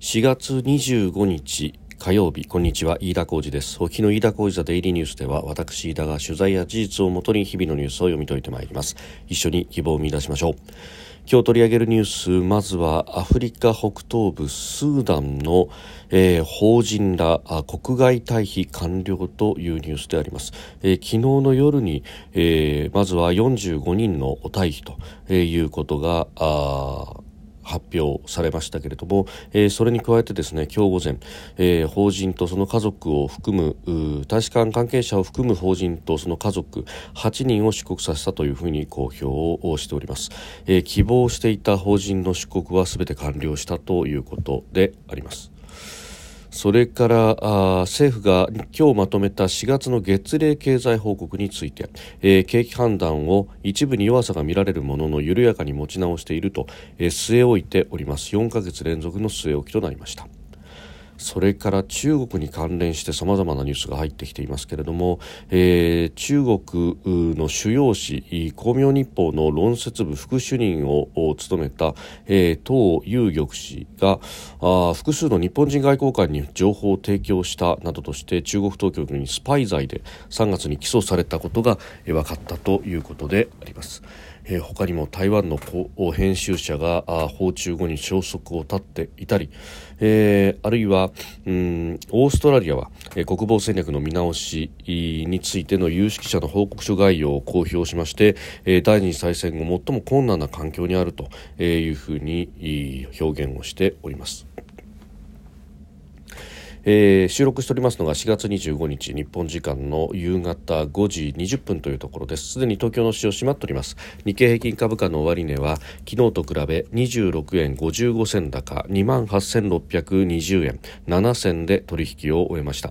4月25日火曜日こんにちは。飯田浩二です。沖の飯田浩二ザデイリーニュースでは私飯田が取材や事実をもとに日々のニュースを読み解いてまいります。一緒に希望を見出しましょう。今日取り上げるニュースまずはアフリカ北東部スーダンの、えー、法人ら国外退避完了というニュースであります、えー、昨日の夜に、えー、まずは45人の退避ということが発表されましたけれども、えー、それに加えてですね今日午前、えー、法人とその家族を含む大使館関係者を含む法人とその家族8人を出国させたというふうに公表をしております、えー、希望していた法人の出国はすべて完了したということであります。それからあ政府が今日まとめた4月の月例経済報告について、えー、景気判断を一部に弱さが見られるものの緩やかに持ち直していると、えー、据え置いております。4ヶ月連続の据え置きとなりました。それから中国に関連してさまざまなニュースが入ってきていますけれども、えー、中国の主要紙光明日報の論説部副主任を務めた、えー、唐有玉氏があ複数の日本人外交官に情報を提供したなどとして中国当局にスパイ罪で3月に起訴されたことが分かったということであります。えー、他にも台湾の編集者が訪中後に消息を絶っていたり、えー、あるいはうんオーストラリアは、えー、国防戦略の見直しについての有識者の報告書概要を公表しまして、えー、第二次大戦後最も困難な環境にあるというふうに表現をしております。えー、収録しておりますのが4月25日日本時間の夕方5時20分というところです。すでに東京の市場閉まっております。日経平均株価の終値は昨日と比べ26円55銭高2万8620円7銭で取引を終えました。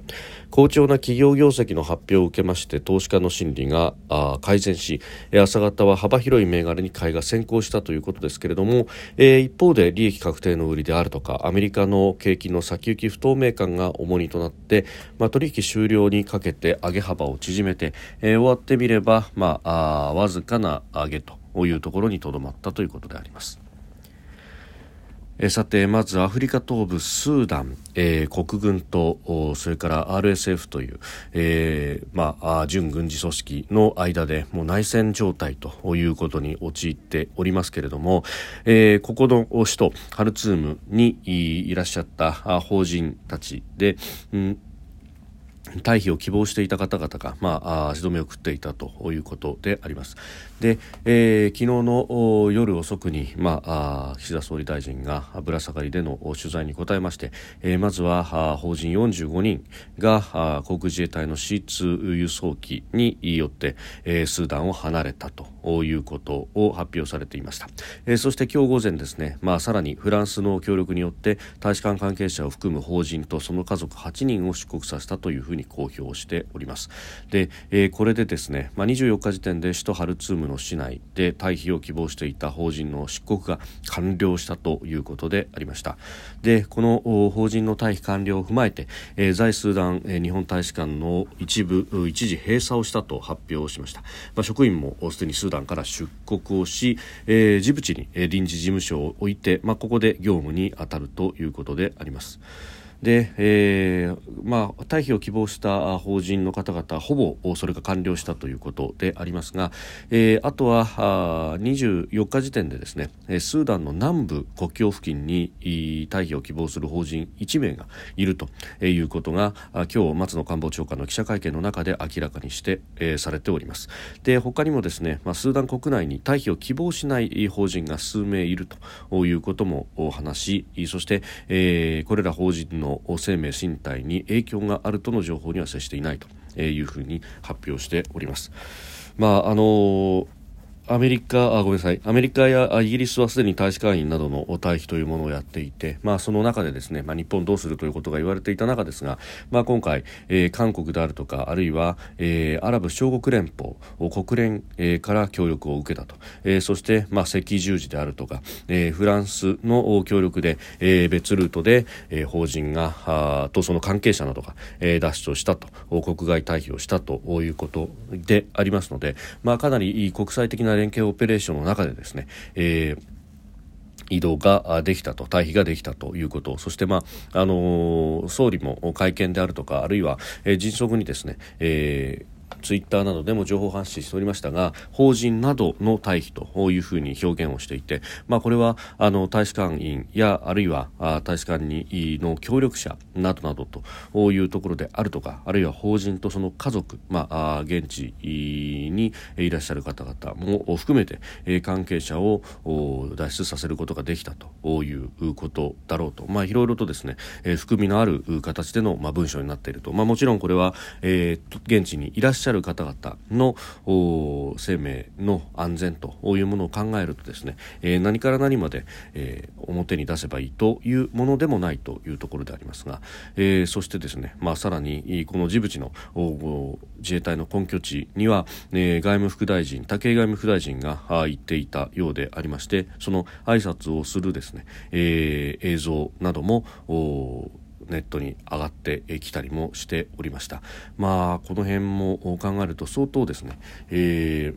好調な企業業績の発表を受けまして投資家の心理が改善し朝方は幅広い銘柄に買いが先行したということですけれども、えー、一方で利益確定の売りであるとかアメリカの景気の先行き不透明感が重荷となって、まあ、取引終了にかけて上げ幅を縮めて、えー、終わってみれば、まあ、あわずかな上げというところにとどまったということであります。えさてまずアフリカ東部スーダン、えー、国軍とそれから RSF という、えー、まあ、準軍事組織の間でもう内戦状態ということに陥っておりますけれども、えー、ここの首都ハルツームにいらっしゃった法人たちで、うん退避を希望していた方々が、まあ、足止めを食っていたということであります。で、えー、昨日の夜遅くに、まあ、岸田総理大臣がぶら下がりでの取材に答えまして、えー、まずは法人45人が航空自衛隊の C2 輸送機によって、えー、スーダンを離れたということを発表されていました、えー、そして今日午前ですね、まあ、さらにフランスの協力によって大使館関係者を含む法人とその家族8人を出国させたというふうにに公表しております。で、えー、これでですね、まあ、24日時点で首都ハルツームの市内で退避を希望していた法人の出国が完了したということでありました。でこの法人の退避完了を踏まえて、えー、在スーダン、えー、日本大使館の一部一時閉鎖をしたと発表しました、まあ、職員もすでにスーダンから出国をし、えー、ジブチに臨時事務所を置いて、まあ、ここで業務に当たるということであります。で、えーまあ、退避を希望した法人の方々ほぼそれが完了したということでありますが、えー、あとはあ24日時点でですねスーダンの南部国境付近に退避を希望する法人1名がいるということが今日松野官房長官の記者会見の中で明らかにして、えー、されております。で他にもですね、まあ、スーダン国内に退避を希望しない法人が数名いるということも話しそして、えー、これら法人のの生命身体に影響があるとの情報には接していないというふうに発表しております。まああのアメリカあごめんなさい。アメリカやイギリスはすでに大使館員などの退避というものをやっていて、まあ、その中でですね、まあ、日本どうするということが言われていた中ですが、まあ、今回、えー、韓国であるとかあるいは、えー、アラブ首長国連邦国連、えー、から協力を受けたと、えー、そして、まあ、赤十字であるとか、えー、フランスの協力で、えー、別ルートで、えー、法人があとその関係者などが、えー、脱出をしたと国外退避をしたということでありますので、まあ、かなり国際的な連携オペレーションの中でですね、えー移動ができたと退避ができたということそして、まああのー、総理も会見であるとかあるいは、えー、迅速にですね、えーツイッターなどでも情報発信しておりましたが法人などの退避というふうに表現をしていて、まあ、これはあの大使館員やあるいは大使館にの協力者などなどというところであるとかあるいは法人とその家族、まあ、現地にいらっしゃる方々も含めて関係者を脱出させることができたということだろうと、まあ、いろいろとですね含みのある形での、まあ、文章になっていると、まあ、もちろんこれは、えー、現地にいらっしゃるしゃる方々の生命の安全というものを考えるとですね、えー、何から何まで、えー、表に出せばいいというものでもないというところでありますが、えー、そしてですね、まあ、さらにこのジブチの自衛隊の根拠地には、えー、外務副大臣武井外務副大臣が行っていたようでありましてその挨拶をするですね、えー、映像などもネットに上がってきたりもしておりましたまあこの辺も考えると相当ですね、え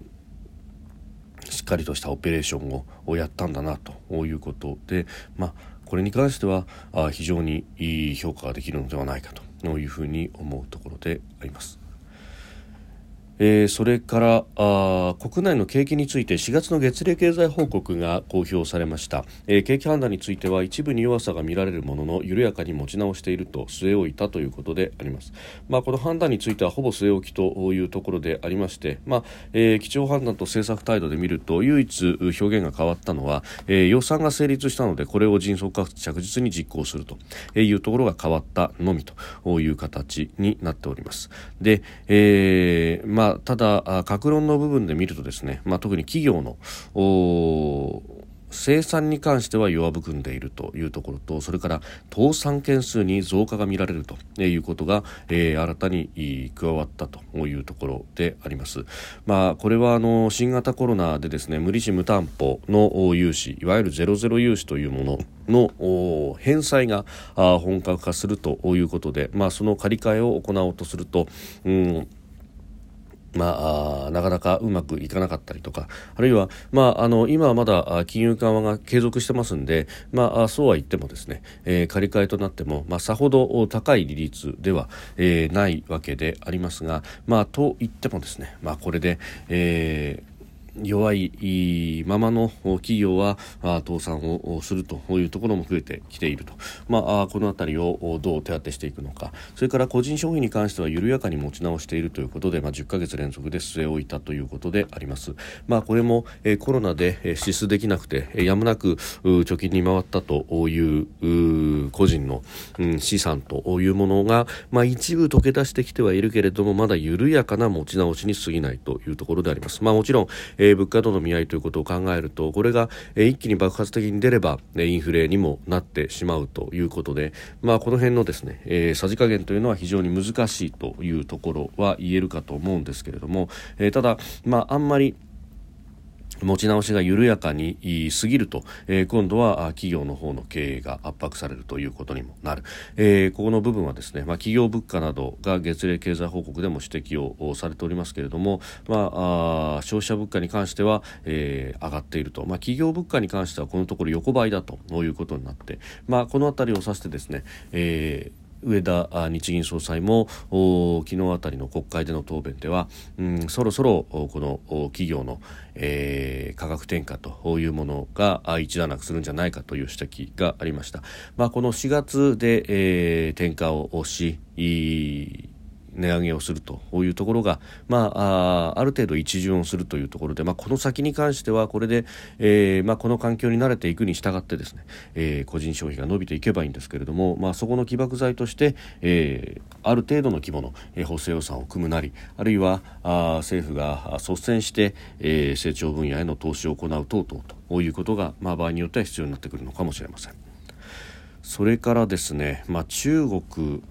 ー、しっかりとしたオペレーションをやったんだなということでまあこれに関しては非常にいい評価ができるのではないかというふうに思うところであります。えー、それからあ国内の景気について4月の月例経済報告が公表されました、えー、景気判断については一部に弱さが見られるものの緩やかに持ち直していると据え置いたということであります、まあ、この判断についてはほぼ据え置きというところでありまして、まあえー、基調判断と政策態度で見ると唯一表現が変わったのは、えー、予算が成立したのでこれを迅速かつ着実に実行するというところが変わったのみという形になっております。で、えーまあただ、各論の部分で見るとですね、まあ、特に企業の生産に関しては弱含んでいるというところとそれから倒産件数に増加が見られるということが、えー、新たに加わったというところであります。まあ、これはあの新型コロナでですね無利子無担保の融資いわゆるゼロゼロ融資というものの返済が本格化するということで、まあ、その借り換えを行おうとすると、うんまあ、なかなかうまくいかなかったりとか、あるいは、まあ、あの、今はまだ金融緩和が継続してますんで、まあ、そうは言ってもですね、えー、借り換えとなっても、まあ、さほど高い利率では、えー、ないわけでありますが、まあ、と言ってもですね、まあ、これで、えー、弱いままの企業は倒産をするというところも増えてきていると、まあ、この辺りをどう手当てしていくのか。それから個人消費に関しては緩やかに持ち直しているということで、まあ、10ヶ月連続で据え置いたということであります、まあ、これもコロナで支出できなくてやむなく貯金に回ったという個人の資産というものが、まあ、一部溶け出してきてはいるけれどもまだ緩やかな持ち直しに過ぎないというところであります、まあ、もちろんえー、物価との見合いということを考えるとこれが、えー、一気に爆発的に出れば、ね、インフレにもなってしまうということで、まあ、この辺のですね、えー、さじ加減というのは非常に難しいというところは言えるかと思うんですけれども、えー、ただ、まあ、あんまり持ち直しが緩やかに過ぎると、えー、今度は企業の方の経営が圧迫されるということにもなる、えー、ここの部分はですね、まあ、企業物価などが月例経済報告でも指摘をされておりますけれども、まあ、あ消費者物価に関しては、えー、上がっていると、まあ、企業物価に関してはこのところ横ばいだということになって、まあ、この辺りを指してですね、えー上田日銀総裁も昨日あたりの国会での答弁では、うん、そろそろこの企業の、えー、価格転嫁というものが一段落するんじゃないかという指摘がありました。まあ、この4月で、えー、転嫁をし値上げをするというところが、まあ、ある程度一巡をするというところで、まあ、この先に関してはこれで、えーまあ、この環境に慣れていくに従ってですね、えー、個人消費が伸びていけばいいんですけれども、まあ、そこの起爆剤として、えー、ある程度の規模の、補正予算を組むなりあるいはあ政府が率先して、えー、成長分野への投資を行う等々ということが、まあ、場合によっては必要になってくるのかもしれません。それからですね、まあ、中国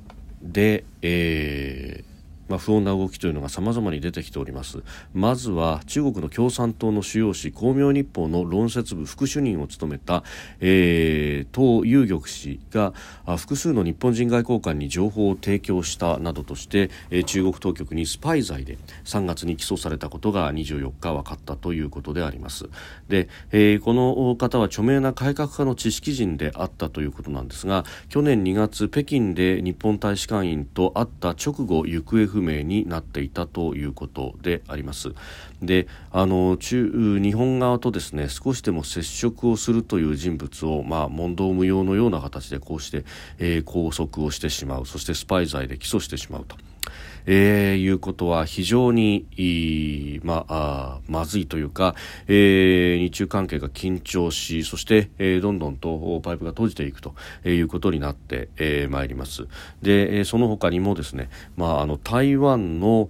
で、えー、まあ、不穏な動きというのが様々に出てきております。まずは中国の共産党の主要紙光明日報の論説部副主任を務めた、えー、党有玉氏が複数の日本人外交官に情報を提供したなどとして、えー、中国当局にスパイ罪で3月に起訴されたことが24日分かったということであります。で、えー、この方は著名な改革家の知識人であったということなんですが去年2月北京で日本大使館員と会った直後行方不明になっていたということでありますであの中日本側とですね少しでも接触をするという人物を、まあ、問答無用のような形でこうして、えー、拘束をしてしまうそしてスパイ罪で起訴してしまうと。えー、いうことは非常にまあ、まずいというか、えー、日中関係が緊張しそして、えー、どんどんとパイプが閉じていくということになってま、えー、いります。でその他にもですね、まあ、あの台湾の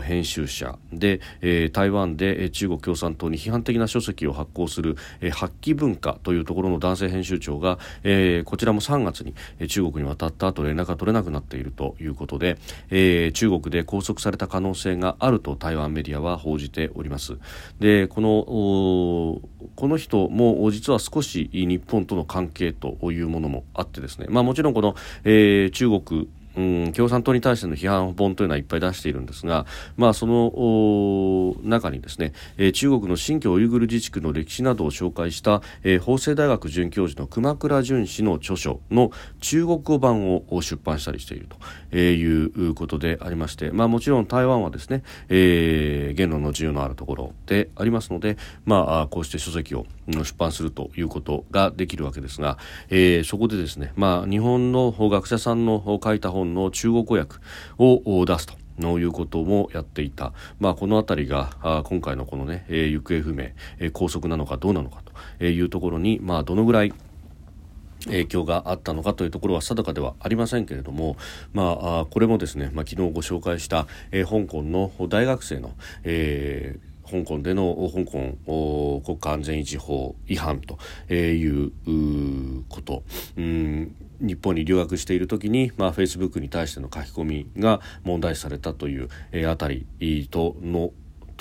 編集者で、えー、台湾で中国共産党に批判的な書籍を発行する、えー、発揮文化というところの男性編集長が、えー、こちらも3月に中国に渡った後連絡が取れなくなっているということで、えーえー、中国で拘束された可能性があると台湾メディアは報じております。でこのこの人も実は少し日本との関係というものもあってですね、まあ、もちろんこの、えー、中国うん、共産党に対しての批判本というのはいっぱい出しているんですが、まあ、その中にですね、えー、中国の新疆ウイグル自治区の歴史などを紹介した、えー、法政大学准教授の熊倉淳氏の著書の中国語版を出版したりしているとえいうことでありまして、まあ、もちろん台湾はですね、えー、言論の自由のあるところでありますので、まあ、こうして書籍を出版するということができるわけですが、えー、そこでですね、まあ、日本の学者さんの書いた本の中国語訳を出すと。のいうこともやっていた、まあ、この辺りが今回のこのね、えー、行方不明、えー、拘束なのかどうなのかというところに、まあ、どのぐらい影響があったのかというところは定かではありませんけれども、まあ、これもですね、まあ、昨日ご紹介した、えー、香港の大学生の、えー香港での香港国家安全維持法違反ということ、うん、日本に留学している時に、まあ、フェイスブックに対しての書き込みが問題視されたという、えー、あたりとの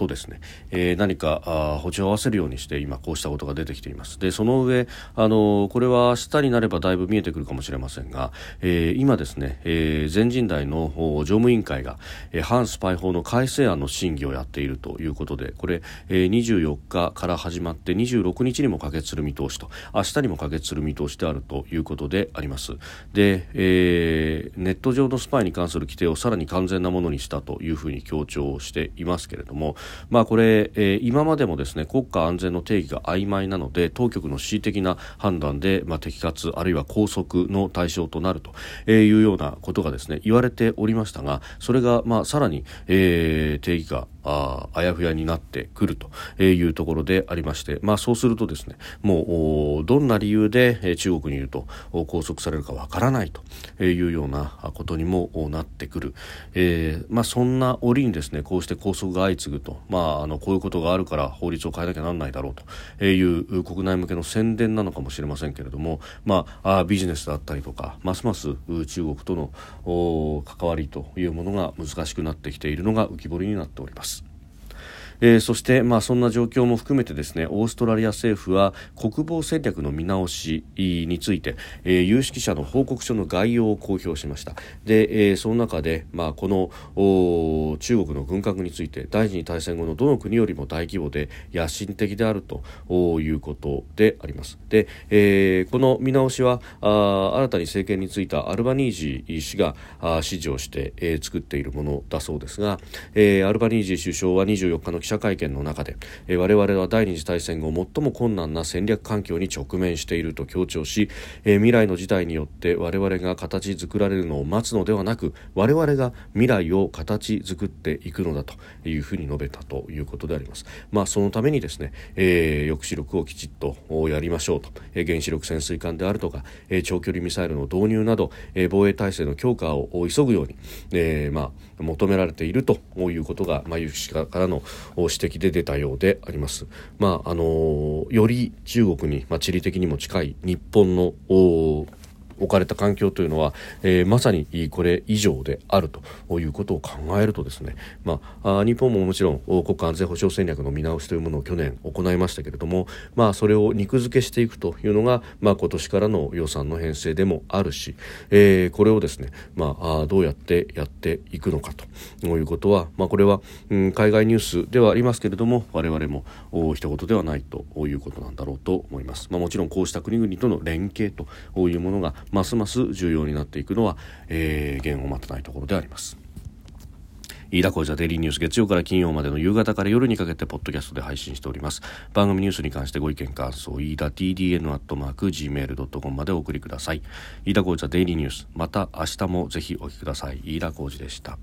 とですね、えー、何かあ補助を合わせるようにして今こうしたことが出てきています。でその上あのこれは明日になればだいぶ見えてくるかもしれませんが、えー、今ですね、えー、全人代の常務委員会が、えー、反スパイ法の改正案の審議をやっているということでこれ、えー、24日から始まって26日にも可決する見通しと明日にも可決する見通しであるということであります。で、えー、ネット上のスパイに関する規定をさらに完全なものにしたというふうに強調していますけれどもまあ、これ、えー、今までもですね国家安全の定義が曖昧なので当局の恣意的な判断で、まあ、摘発あるいは拘束の対象となるというようなことがですね言われておりましたがそれが、まあ、さらに、えー、定義がああやふやになってくるというところでありまして、まあ、そうするとですねもうどんな理由で中国にいると拘束されるかわからないというようなことにもなってくる、えーまあ、そんな折にですねこうして拘束が相次ぐと、まあ、あのこういうことがあるから法律を変えなきゃなんないだろうという国内向けの宣伝なのかもしれませんけれども、まあ、あビジネスだったりとかますます中国との関わりというものが難しくなってきているのが浮き彫りになっております。えー、そして、まあ、そんな状況も含めてですねオーストラリア政府は国防戦略の見直しについて、えー、有識者の報告書の概要を公表しました。で、えー、その中で、まあ、この中国の軍拡について第二次大戦後のどの国よりも大規模で野心的であるということであります。で、えー、この見直しはあ新たに政権に就いたアルバニージー氏があ指示をして、えー、作っているものだそうですが、えー、アルバニージー首相は24日の記者者会見の中で、我々は第二次大戦後最も困難な戦略環境に直面していると強調し、未来の事態によって我々が形作られるのを待つのではなく我々が未来を形作っていくのだというふうに述べたということであります。まあ、そのためにですね、えー、抑止力をきちっとやりましょうと、原子力潜水艦であるとか、長距離ミサイルの導入など、防衛体制の強化を急ぐように、えーまあ、求められているということが、まあ、有識者からの指摘で出たようであります。まああのより中国に、まあ、地理的にも近い日本の置かれた環境というのは、えー、まさにこれ以上であるということを考えるとですね、まあ、日本ももちろん国家安全保障戦略の見直しというものを去年行いましたけれども、まあ、それを肉付けしていくというのが、まあ、今年からの予算の編成でもあるし、えー、これをですね、まあ、どうやってやっていくのかということは、まあ、これは、うん、海外ニュースではありますけれども我々も一言ではないということなんだろうと思います。まあ、もちろんこうした国々との連携というものがますます重要になっていくのは、えー、言を待たないところであります。飯田浩司デイリーニュース月曜から金曜までの夕方から夜にかけてポッドキャストで配信しております。番組ニュースに関してご意見感想飯田 TDN アットマーク Gmail.com までお送りください。飯田浩司デイリーニュース。また明日もぜひお聞きください。飯田浩司でした。